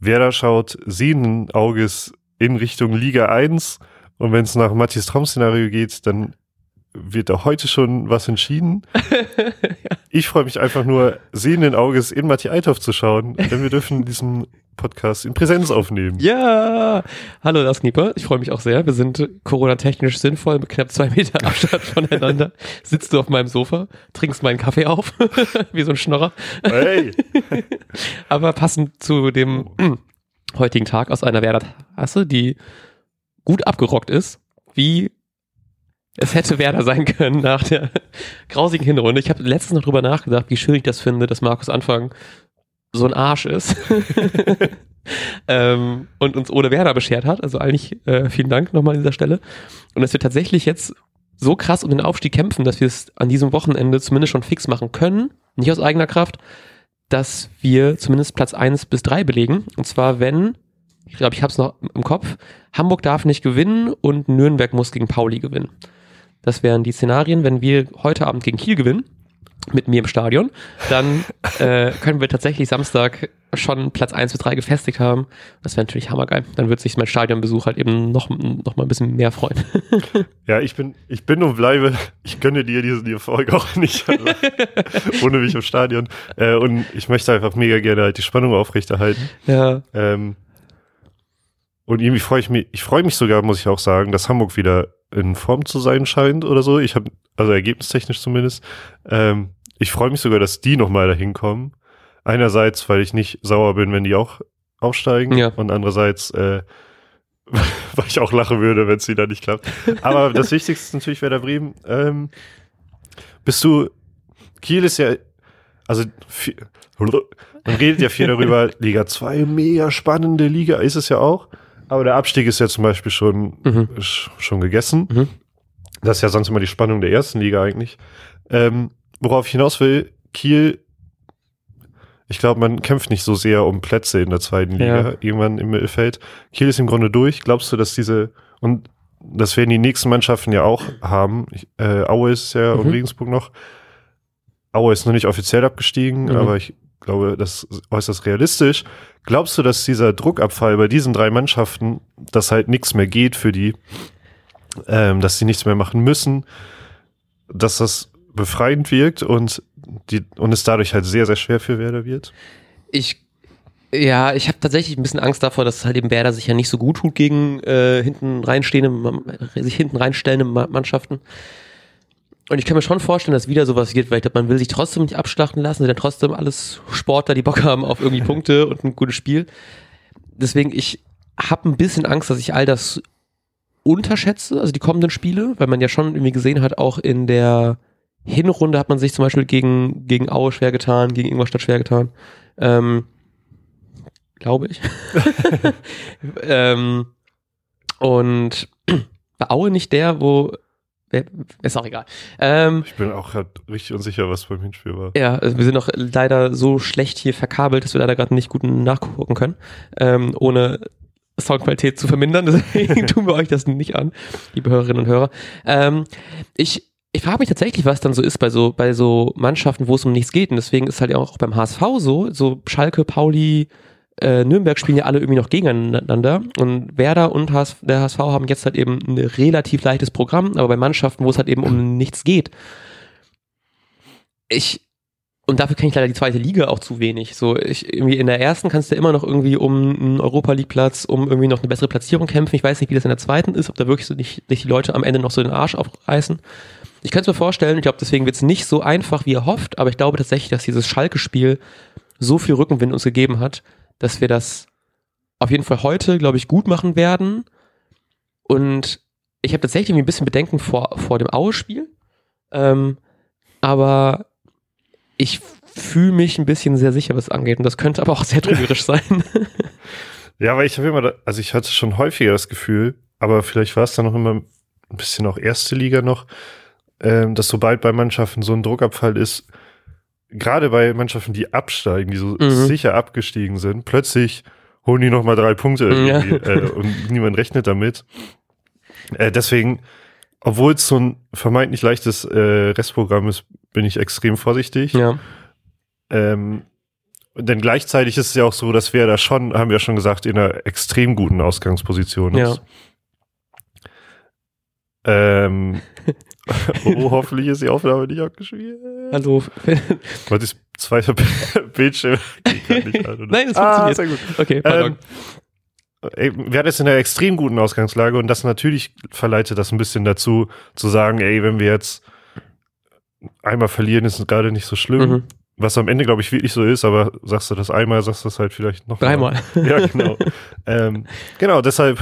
Werder schaut sehenden Auges in Richtung Liga 1 und wenn es nach Matthias Traum-Szenario geht, dann wird da heute schon was entschieden. Ich freue mich einfach nur, sehenden Auges in Matthias Eithoff zu schauen, denn wir dürfen diesen Podcast in Präsenz aufnehmen. Ja, hallo Lars Knieper, ich freue mich auch sehr. Wir sind Corona-technisch sinnvoll mit knapp zwei Meter Abstand voneinander. Sitzt du auf meinem Sofa, trinkst meinen Kaffee auf, wie so ein Schnorrer. Hey! Aber passend zu dem heutigen Tag aus einer Werder-Tasse, die gut abgerockt ist, wie es hätte Werder sein können nach der grausigen Hinrunde. Ich habe letztens noch drüber nachgedacht, wie schön ich das finde, dass Markus Anfang so ein Arsch ist ähm, und uns ohne Werder beschert hat. Also eigentlich äh, vielen Dank nochmal an dieser Stelle. Und dass wir tatsächlich jetzt so krass um den Aufstieg kämpfen, dass wir es an diesem Wochenende zumindest schon fix machen können, nicht aus eigener Kraft, dass wir zumindest Platz eins bis drei belegen. Und zwar, wenn, ich glaube, ich habe es noch im Kopf, Hamburg darf nicht gewinnen und Nürnberg muss gegen Pauli gewinnen. Das wären die Szenarien, wenn wir heute Abend gegen Kiel gewinnen, mit mir im Stadion, dann äh, können wir tatsächlich Samstag schon Platz 1 bis 3 gefestigt haben. Das wäre natürlich hammergeil. Dann wird sich mein Stadionbesuch halt eben noch, noch mal ein bisschen mehr freuen. Ja, ich bin, ich bin und bleibe, ich gönne dir diese die Folge auch nicht, also, ohne mich im Stadion. Äh, und ich möchte einfach mega gerne halt die Spannung aufrechterhalten. ja. Ähm, und irgendwie freue ich mich, ich freue mich sogar, muss ich auch sagen, dass Hamburg wieder in Form zu sein scheint oder so. Ich habe, also ergebnistechnisch zumindest. Ähm, ich freue mich sogar, dass die nochmal dahin kommen. Einerseits, weil ich nicht sauer bin, wenn die auch aufsteigen. Ja. Und andererseits, äh, weil ich auch lachen würde, wenn es wieder nicht klappt. Aber das Wichtigste ist natürlich Werder Bremen. Ähm, bist du, Kiel ist ja, also viel, man redet ja viel darüber, Liga 2, mega spannende Liga, ist es ja auch. Aber der Abstieg ist ja zum Beispiel schon, Mhm. sch- schon gegessen. Mhm. Das ist ja sonst immer die Spannung der ersten Liga eigentlich. Ähm, worauf ich hinaus will, Kiel, ich glaube, man kämpft nicht so sehr um Plätze in der zweiten Liga, Ja. irgendwann im Mittelfeld. Kiel ist im Grunde durch. Glaubst du, dass diese, und das werden die nächsten Mannschaften ja auch haben. Ich, äh, Aue ist ja und Mhm. Regensburg noch. Aue ist noch nicht offiziell abgestiegen, Mhm. aber ich glaube, das ist äußerst realistisch. Glaubst du, dass dieser Druckabfall bei diesen drei Mannschaften, dass halt nichts mehr geht für die, ähm, dass sie nichts mehr machen müssen, dass das befreiend wirkt und die und es dadurch halt sehr, sehr schwer für Werder wird? Ich ja, ich habe tatsächlich ein bisschen Angst davor, dass halt eben Werder sich ja nicht so gut tut gegen äh, hinten reinstehende, sich hinten reinstellende Ma- Mannschaften. Und ich kann mir schon vorstellen, dass wieder sowas wird, weil ich glaube, man will sich trotzdem nicht abschlachten lassen, sind ja trotzdem alles Sportler, die Bock haben auf irgendwie Punkte und ein gutes Spiel. Deswegen, ich habe ein bisschen Angst, dass ich all das unterschätze, also die kommenden Spiele, weil man ja schon irgendwie gesehen hat, auch in der Hinrunde hat man sich zum Beispiel gegen, gegen Aue schwer getan, gegen Ingolstadt schwer getan. Ähm, glaube ich. ähm, und war Aue nicht der, wo ist auch egal. Ähm, Ich bin auch grad richtig unsicher, was beim Hinspiel war. ja, also wir sind noch leider so schlecht hier verkabelt, dass wir leider gerade nicht gut nachgucken können, ähm, ohne Soundqualität zu vermindern. Deswegen tun wir euch das nicht an, liebe Hörerinnen und Hörer. Ähm, ich ich frage mich tatsächlich, was dann so ist bei so bei so Mannschaften, wo es um nichts geht. Und deswegen ist halt auch beim HSV so, so Schalke, Pauli, äh, Nürnberg spielen ja alle irgendwie noch gegeneinander. Und Werder und HS, der HSV haben jetzt halt eben ein relativ leichtes Programm, aber bei Mannschaften, wo es halt eben um nichts geht, ich und dafür kenne ich leider die zweite Liga auch zu wenig. So, ich, irgendwie in der ersten kannst du immer noch irgendwie um einen Europa League Platz, um irgendwie noch eine bessere Platzierung kämpfen. Ich weiß nicht, wie das in der zweiten ist, ob da wirklich so nicht, nicht die Leute am Ende noch so den Arsch aufreißen. Ich könnte es mir vorstellen, ich glaube, deswegen wird es nicht so einfach, wie er hofft, aber ich glaube tatsächlich, dass dieses Schalke-Spiel so viel Rückenwind uns gegeben hat, dass wir das auf jeden Fall heute, glaube ich, gut machen werden. Und ich habe tatsächlich ein bisschen Bedenken vor, vor dem Aue-Spiel. Ähm, aber ich fühle mich ein bisschen sehr sicher, was es angeht. Und das könnte aber auch sehr trügerisch sein. Ja, aber ich habe immer, also ich hatte schon häufiger das Gefühl, aber vielleicht war es dann noch immer ein bisschen auch erste Liga noch, ähm, dass sobald bei Mannschaften so ein Druckabfall ist, gerade bei Mannschaften, die absteigen, die so Mhm. sicher abgestiegen sind, plötzlich holen die noch mal drei Punkte Ja. irgendwie, äh, und niemand rechnet damit. Äh, deswegen, obwohl es so ein vermeintlich leichtes äh, Restprogramm ist, bin ich extrem vorsichtig. ja. Ähm, denn gleichzeitig ist es ja auch so, dass wir da schon, haben wir schon gesagt, in einer extrem guten Ausgangsposition Ja. ist. Ähm, oh, hoffentlich ist die Aufnahme nicht abgeschmiert. Hallo. Weil das zweite Bildschirm geht grad nicht an. Nein, das ah, funktioniert. sehr gut. Okay, pardon. Ähm, wir hatten jetzt in einer extrem guten Ausgangslage und das natürlich verleitet das ein bisschen dazu, zu sagen, ey, wenn wir jetzt einmal verlieren, ist es gerade nicht so schlimm. mhm. Was am Ende, glaube ich, wirklich so ist, aber sagst du das einmal, sagst du das halt vielleicht noch Dreimal. Mal. Ja, genau. ähm, genau, deshalb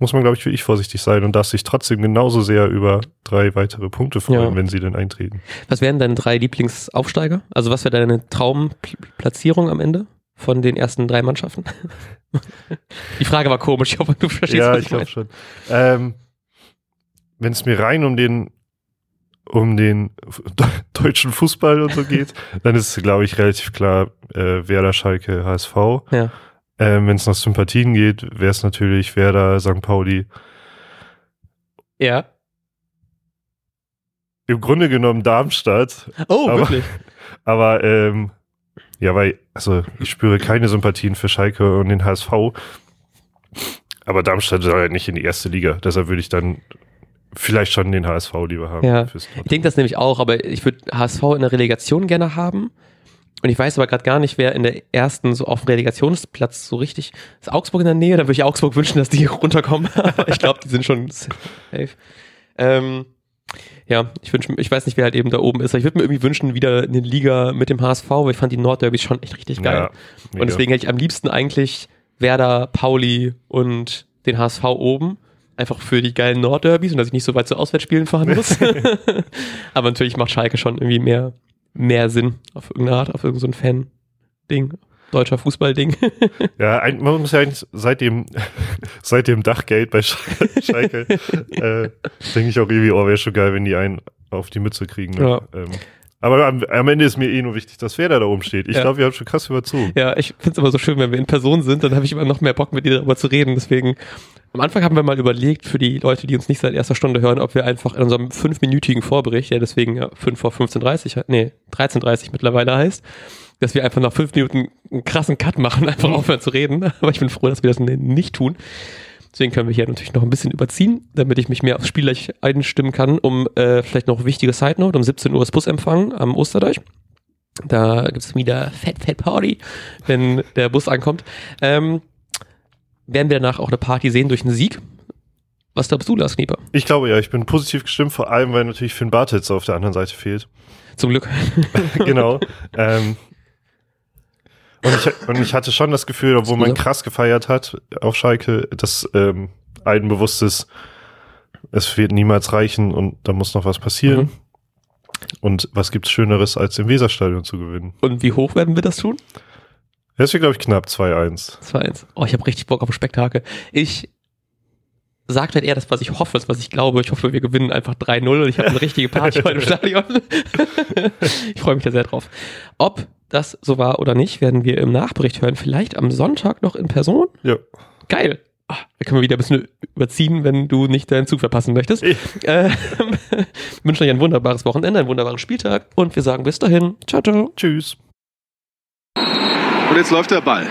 muss man, glaube ich, wirklich vorsichtig sein und darf sich trotzdem genauso sehr über drei weitere Punkte freuen, Ja. wenn sie denn eintreten. Was wären deine drei Lieblingsaufsteiger? Also was wäre deine Traumplatzierung am Ende von den ersten drei Mannschaften? Die Frage war komisch, ich hoffe, du verstehst, ja, was ich ich glaube schon. Ähm, wenn es mir rein um den um den deutschen Fußball und so geht, dann ist es, glaube ich, relativ klar äh, Werder, Schalke, HSV. Ja. Ähm, wenn es nach Sympathien geht, wäre es natürlich Werder, St. Pauli. Ja. Im Grunde genommen Darmstadt, Oh, Aber- wirklich? aber ähm, ja, weil, also ich spüre keine Sympathien für Schalke und den HSV. Aber Darmstadt soll ja nicht in die erste Liga. Deshalb würde ich dann vielleicht schon den HSV lieber haben. Ja. Ich denke das nämlich auch, aber ich würde HSV in der Relegation gerne haben. Und ich weiß aber gerade gar nicht, wer in der ersten so auf dem Relegationsplatz so richtig ist. Augsburg in der Nähe? Da würde ich Augsburg wünschen, dass die runterkommen. aber ich glaube, die sind schon safe. Ähm, ja, ich wünsche, ich weiß nicht, wer halt eben da oben ist. Ich würde mir irgendwie wünschen, wieder eine Liga mit dem HSV, weil ich fand die Nordderbys schon echt richtig geil. Ja. Und deswegen hätte ich am liebsten eigentlich Werder, Pauli und den HSV oben. Einfach für die geilen Nordderbys und dass ich nicht so weit zu Auswärtsspielen fahren muss. Aber natürlich macht Schalke schon irgendwie mehr, mehr Sinn auf irgendeine Art, auf irgendein so Fan-Ding. Deutscher Fußball-Ding. Ja, ein, man muss ja eigentlich seit dem, seit dem Dachgeld bei Sch- Schalke, äh, denke ich auch irgendwie, oh, wäre schon geil, wenn die einen auf die Mütze kriegen. Ne? Ja. Ähm, aber am, am Ende ist mir eh nur wichtig, dass Werder da oben steht. Ich Ja. glaube, wir haben schon krass überzogen. ja, ich finde es immer so schön, wenn wir in Person sind, dann habe ich immer noch mehr Bock, mit dir darüber zu reden. Deswegen, am Anfang haben wir mal überlegt, für die Leute, die uns nicht seit erster Stunde hören, ob wir einfach in unserem fünfminütigen Vorbericht, der deswegen ja 5 vor 15.30 hat, nee, 13.30 mittlerweile heißt, dass wir einfach nach fünf Minuten einen krassen Cut machen, einfach aufhören zu reden. Aber ich bin froh, dass wir das nicht tun. Deswegen können wir hier natürlich noch ein bisschen überziehen, damit ich mich mehr aufs Spiel einstimmen kann, um äh, vielleicht noch wichtige Side Note, um 17 Uhr ist Busempfang am Osterdeich. Da gibt es wieder Fat Fat Party, wenn der Bus ankommt. Ähm, werden wir danach auch eine Party sehen durch einen Sieg? Was glaubst du, Lars Knieper? Ich glaube ja, ich bin positiv gestimmt, vor allem, weil natürlich Finn Bartels auf der anderen Seite fehlt. Zum Glück. genau. ähm, und, ich, und ich hatte schon das Gefühl, obwohl man krass gefeiert hat auf Schalke, dass ähm, allen bewusst ist, es wird niemals reichen und da muss noch was passieren. Mhm. Und was gibt's Schöneres, als im Weserstadion zu gewinnen? Und wie hoch werden wir das tun? Das wird, glaube ich, knapp 2-1. 2-1. Oh, ich habe richtig Bock auf ein Spektakel. Ich sage halt eher das, was ich hoffe, das, was ich glaube. Ich hoffe, wir gewinnen einfach 3-0 und ich habe eine richtige Party heute im Stadion. ich freue mich da sehr drauf. Ob das so war oder nicht, werden wir im Nachbericht hören. Vielleicht am Sonntag noch in Person. Ja. Geil. Ah, da können wir wieder ein bisschen überziehen, wenn du nicht deinen Zug verpassen möchtest. Ich- Äh, wünschen euch ein wunderbares Wochenende, einen wunderbaren Spieltag und wir sagen bis dahin. Ciao, ciao. Tschüss. Und jetzt läuft der Ball.